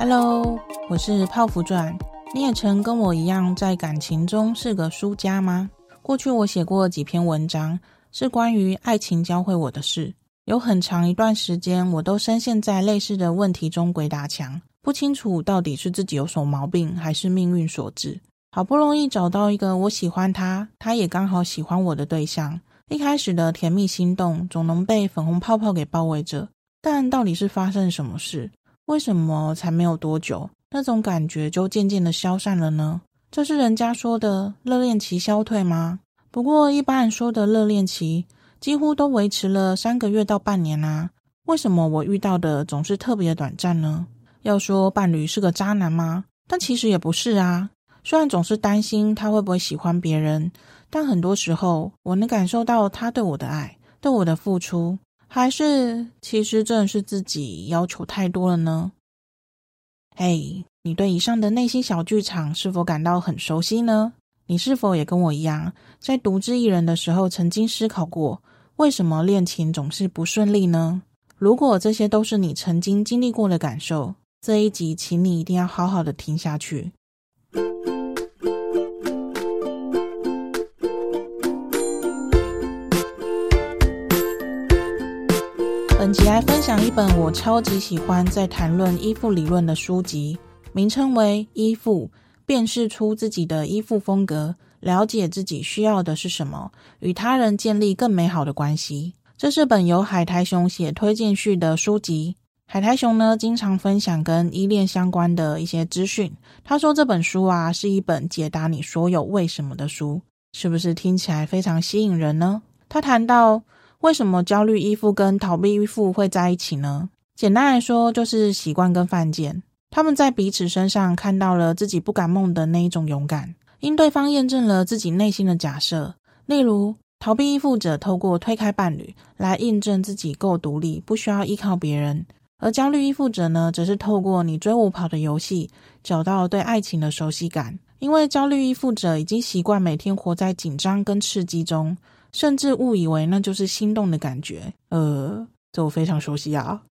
Hello，我是泡芙钻。你也曾跟我一样在感情中是个输家吗？过去我写过几篇文章，是关于爱情教会我的事。有很长一段时间，我都深陷在类似的问题中鬼打墙，不清楚到底是自己有什么毛病，还是命运所致。好不容易找到一个我喜欢他，他也刚好喜欢我的对象。一开始的甜蜜心动，总能被粉红泡泡给包围着。但到底是发生什么事？为什么才没有多久，那种感觉就渐渐的消散了呢？这是人家说的热恋期消退吗？不过一般说的热恋期，几乎都维持了三个月到半年啊。为什么我遇到的总是特别短暂呢？要说伴侣是个渣男吗？但其实也不是啊。虽然总是担心他会不会喜欢别人，但很多时候我能感受到他对我的爱，对我的付出，还是其实真的是自己要求太多了呢？嘿，你对以上的内心小剧场是否感到很熟悉呢？你是否也跟我一样，在独自一人的时候曾经思考过，为什么恋情总是不顺利呢？如果这些都是你曾经经历过的感受，这一集请你一定要好好的听下去。本集来分享一本我超级喜欢在谈论依附理论的书籍，名称为《依附：辨识出自己的依附风格，了解自己需要的是什么，与他人建立更美好的关系》。这是本由海苔熊写推荐序的书籍。海苔熊呢，经常分享跟依恋相关的一些资讯。他说这本书啊，是一本解答你所有为什么的书，是不是听起来非常吸引人呢？他谈到。为什么焦虑依附跟逃避依附会在一起呢？简单来说，就是习惯跟犯贱。他们在彼此身上看到了自己不敢梦的那一种勇敢，因对方验证了自己内心的假设。例如，逃避依附者透过推开伴侣来印证自己够独立，不需要依靠别人；而焦虑依附者呢，则是透过你追我跑的游戏，找到对爱情的熟悉感。因为焦虑依附者已经习惯每天活在紧张跟刺激中。甚至误以为那就是心动的感觉，呃，这我非常熟悉啊。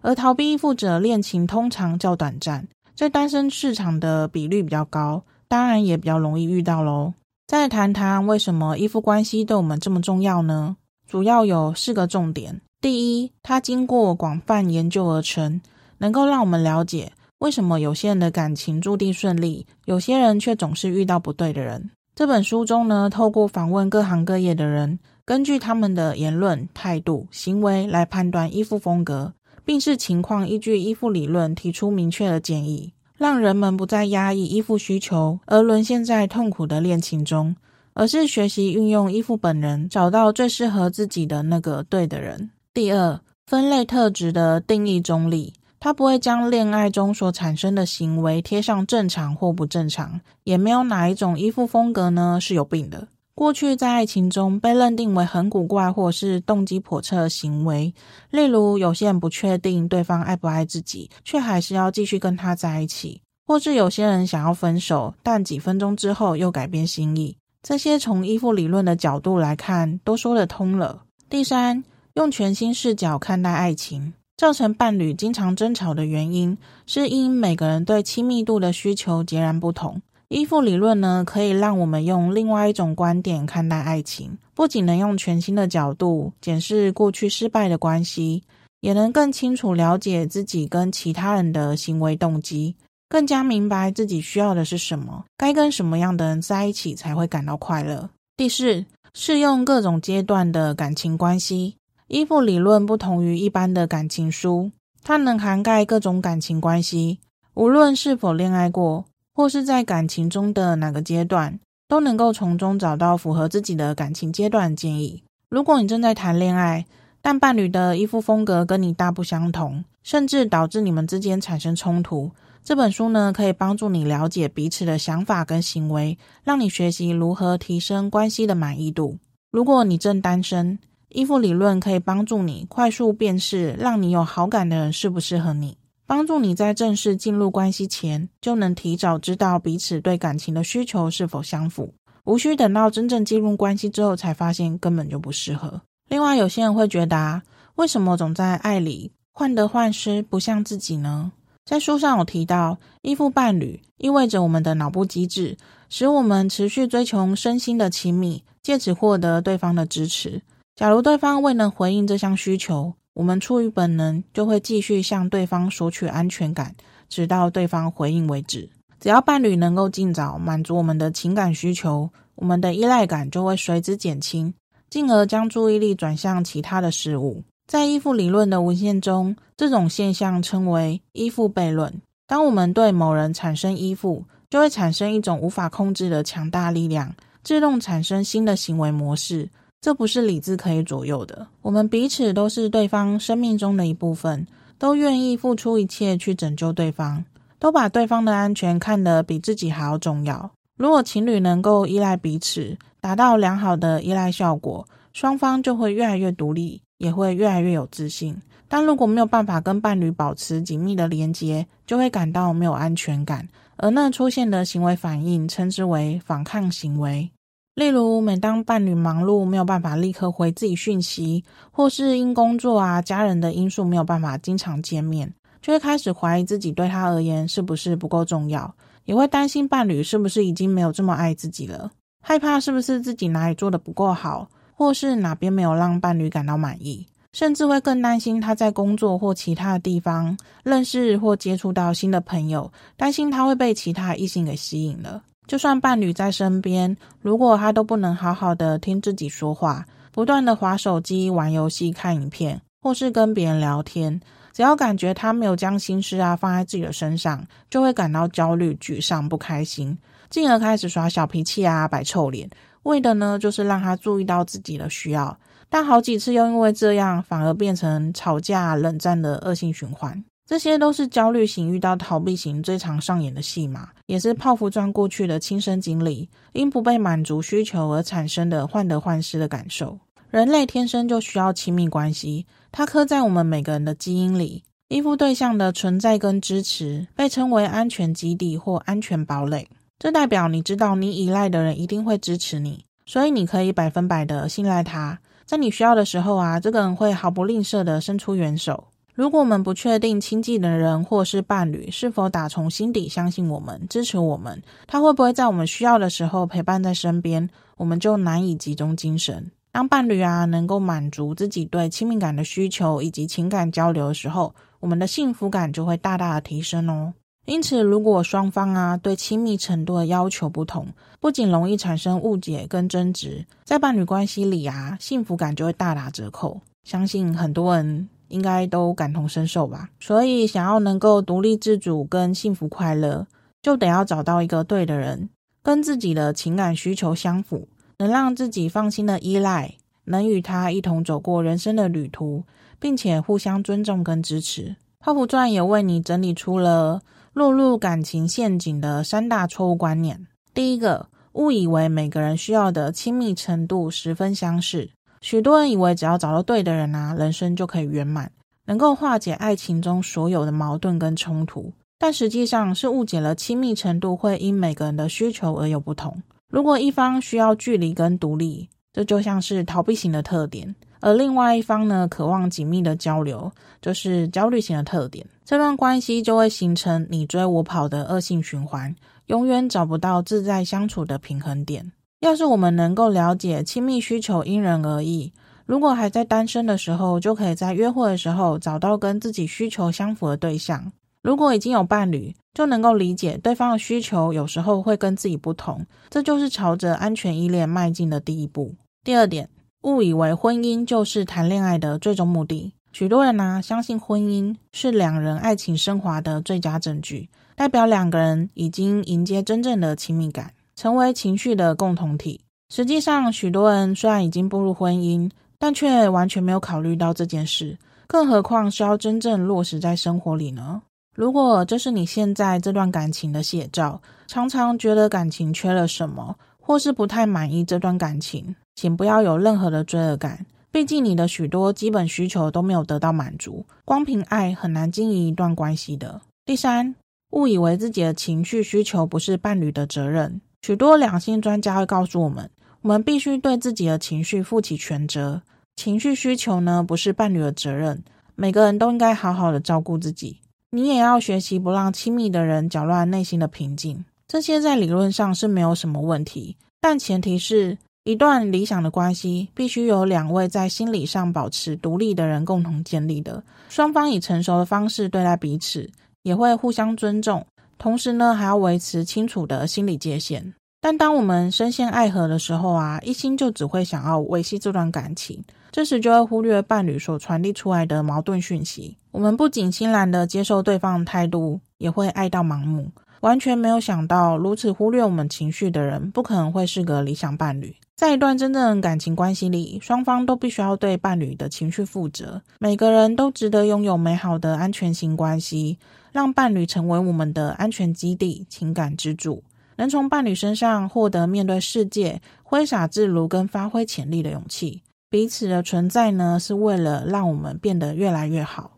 而逃避依附者恋情通常较短暂，在单身市场的比率比较高，当然也比较容易遇到喽。再谈谈为什么依附关系对我们这么重要呢？主要有四个重点。第一，它经过广泛研究而成，能够让我们了解为什么有些人的感情注定顺利，有些人却总是遇到不对的人。这本书中呢，透过访问各行各业的人，根据他们的言论、态度、行为来判断依附风格，并视情况依据依附理论提出明确的建议，让人们不再压抑依附需求而沦陷在痛苦的恋情中，而是学习运用依附本人，找到最适合自己的那个对的人。第二，分类特质的定义中立。他不会将恋爱中所产生的行为贴上正常或不正常，也没有哪一种依附风格呢是有病的。过去在爱情中被认定为很古怪或是动机叵测的行为，例如有些人不确定对方爱不爱自己，却还是要继续跟他在一起；或是有些人想要分手，但几分钟之后又改变心意。这些从依附理论的角度来看，都说得通了。第三，用全新视角看待爱情。造成伴侣经常争吵的原因，是因每个人对亲密度的需求截然不同。依附理论呢，可以让我们用另外一种观点看待爱情，不仅能用全新的角度检视过去失败的关系，也能更清楚了解自己跟其他人的行为动机，更加明白自己需要的是什么，该跟什么样的人在一起才会感到快乐。第四，适用各种阶段的感情关系。依附理论不同于一般的感情书，它能涵盖各种感情关系，无论是否恋爱过，或是在感情中的哪个阶段，都能够从中找到符合自己的感情阶段建议。如果你正在谈恋爱，但伴侣的依附风格跟你大不相同，甚至导致你们之间产生冲突，这本书呢，可以帮助你了解彼此的想法跟行为，让你学习如何提升关系的满意度。如果你正单身，依附理论可以帮助你快速辨识让你有好感的人适不适合你，帮助你在正式进入关系前就能提早知道彼此对感情的需求是否相符，无需等到真正进入关系之后才发现根本就不适合。另外，有些人会觉得啊，为什么总在爱里患得患失，不像自己呢？在书上有提到，依附伴侣意味着我们的脑部机制使我们持续追求身心的亲密，借此获得对方的支持。假如对方未能回应这项需求，我们出于本能就会继续向对方索取安全感，直到对方回应为止。只要伴侣能够尽早满足我们的情感需求，我们的依赖感就会随之减轻，进而将注意力转向其他的事物。在依附理论的文献中，这种现象称为依附悖论。当我们对某人产生依附，就会产生一种无法控制的强大力量，自动产生新的行为模式。这不是理智可以左右的。我们彼此都是对方生命中的一部分，都愿意付出一切去拯救对方，都把对方的安全看得比自己还要重要。如果情侣能够依赖彼此，达到良好的依赖效果，双方就会越来越独立，也会越来越有自信。但如果没有办法跟伴侣保持紧密的连接，就会感到没有安全感，而那出现的行为反应称之为反抗行为。例如，每当伴侣忙碌没有办法立刻回自己讯息，或是因工作啊、家人的因素没有办法经常见面，就会开始怀疑自己对他而言是不是不够重要，也会担心伴侣是不是已经没有这么爱自己了，害怕是不是自己哪里做得不够好，或是哪边没有让伴侣感到满意，甚至会更担心他在工作或其他的地方认识或接触到新的朋友，担心他会被其他异性给吸引了。就算伴侣在身边，如果他都不能好好的听自己说话，不断的滑手机、玩游戏、看影片，或是跟别人聊天，只要感觉他没有将心事啊放在自己的身上，就会感到焦虑、沮丧、不开心，进而开始耍小脾气啊、摆臭脸，为的呢就是让他注意到自己的需要。但好几次又因为这样，反而变成吵架、冷战的恶性循环。这些都是焦虑型遇到逃避型最常上演的戏码，也是泡芙钻过去的亲身经历，因不被满足需求而产生的患得患失的感受。人类天生就需要亲密关系，它刻在我们每个人的基因里。依附对象的存在跟支持，被称为安全基地或安全堡垒。这代表你知道你依赖的人一定会支持你，所以你可以百分百的信赖他。在你需要的时候啊，这个人会毫不吝啬的伸出援手。如果我们不确定亲近的人或是伴侣是否打从心底相信我们、支持我们，他会不会在我们需要的时候陪伴在身边，我们就难以集中精神。当伴侣啊能够满足自己对亲密感的需求以及情感交流的时候，我们的幸福感就会大大的提升哦。因此，如果双方啊对亲密程度的要求不同，不仅容易产生误解跟争执，在伴侣关系里啊，幸福感就会大打折扣。相信很多人。应该都感同身受吧。所以，想要能够独立自主跟幸福快乐，就得要找到一个对的人，跟自己的情感需求相符，能让自己放心的依赖，能与他一同走过人生的旅途，并且互相尊重跟支持。泡芙传也为你整理出了落入感情陷阱的三大错误观念。第一个，误以为每个人需要的亲密程度十分相似。许多人以为只要找到对的人啊，人生就可以圆满，能够化解爱情中所有的矛盾跟冲突。但实际上是误解了亲密程度会因每个人的需求而有不同。如果一方需要距离跟独立，这就像是逃避型的特点；而另外一方呢，渴望紧密的交流，就是焦虑型的特点。这段关系就会形成你追我跑的恶性循环，永远找不到自在相处的平衡点。要是我们能够了解亲密需求因人而异，如果还在单身的时候，就可以在约会的时候找到跟自己需求相符的对象；如果已经有伴侣，就能够理解对方的需求有时候会跟自己不同，这就是朝着安全依恋迈进的第一步。第二点，误以为婚姻就是谈恋爱的最终目的。许多人呢、相信婚姻是两人爱情升华的最佳证据，代表两个人已经迎接真正的亲密感。成为情绪的共同体。实际上，许多人虽然已经步入婚姻，但却完全没有考虑到这件事。更何况是要真正落实在生活里呢？如果这是你现在这段感情的写照，常常觉得感情缺了什么，或是不太满意这段感情，请不要有任何的罪恶感。毕竟你的许多基本需求都没有得到满足，光凭爱很难经营一段关系的。第三，误以为自己的情绪需求不是伴侣的责任。许多两性专家会告诉我们，我们必须对自己的情绪负起全责。情绪需求呢，不是伴侣的责任。每个人都应该好好的照顾自己。你也要学习不让亲密的人搅乱内心的平静。这些在理论上是没有什么问题，但前提是一段理想的关系必须由两位在心理上保持独立的人共同建立的，双方以成熟的方式对待彼此，也会互相尊重，同时呢还要维持清楚的心理界限。但当我们深陷爱河的时候啊，一心就只会想要维系这段感情，这时就会忽略伴侣所传递出来的矛盾讯息。我们不仅欣然的接受对方的态度，也会爱到盲目。完全没有想到，如此忽略我们情绪的人，不可能会是个理想伴侣。在一段真正的感情关系里，双方都必须要对伴侣的情绪负责。每个人都值得拥有美好的安全型关系，让伴侣成为我们的安全基地、情感支柱，能从伴侣身上获得面对世界挥洒自如跟发挥潜力的勇气。彼此的存在呢，是为了让我们变得越来越好。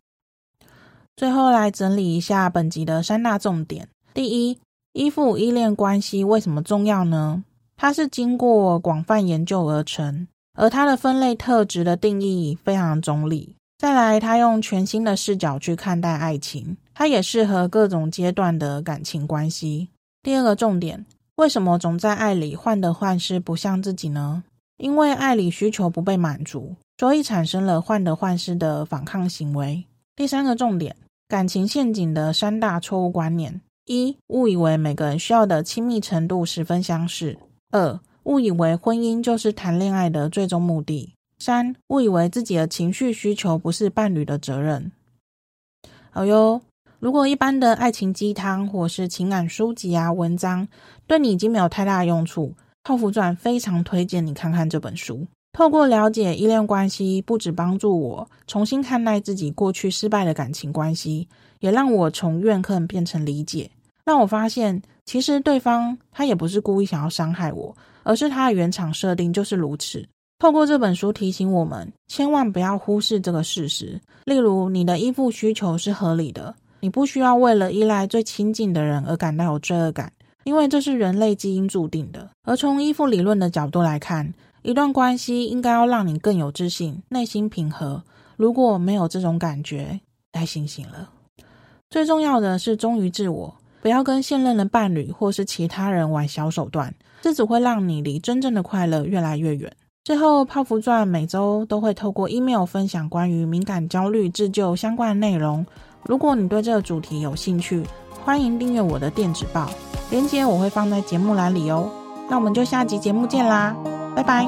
最后来整理一下本集的三大重点。第一，依附依恋关系为什么重要呢？它是经过广泛研究而成，而它的分类特质的定义非常中立。再来，它用全新的视角去看待爱情，它也适合各种阶段的感情关系。第二个重点，为什么总在爱里患得患失，不像自己呢？因为爱里需求不被满足，所以产生了患得患失的反抗行为。第三个重点，感情陷阱的三大错误观念。一、误以为每个人需要的亲密程度十分相似；二、误以为婚姻就是谈恋爱的最终目的；三、误以为自己的情绪需求不是伴侣的责任。好哟，如果一般的爱情鸡汤或是情感书籍啊文章对你已经没有太大用处，泡芙钻非常推荐你看看这本书。透过了解依恋关系，不止帮助我重新看待自己过去失败的感情关系。也让我从怨恨变成理解，让我发现，其实对方他也不是故意想要伤害我，而是他的原厂设定就是如此。透过这本书提醒我们，千万不要忽视这个事实。例如，你的依附需求是合理的，你不需要为了依赖最亲近的人而感到有罪恶感，因为这是人类基因注定的。而从依附理论的角度来看，一段关系应该要让你更有自信，内心平和。如果没有这种感觉，该醒醒了。最重要的是忠于自我，不要跟现任的伴侣或是其他人玩小手段，这只会让你离真正的快乐越来越远。最后，泡芙传每周都会透过 email 分享关于敏感、焦虑、自救相关的内容。如果你对这个主题有兴趣，欢迎订阅我的电子报，链接我会放在节目栏里哦。那我们就下集节目见啦，拜拜。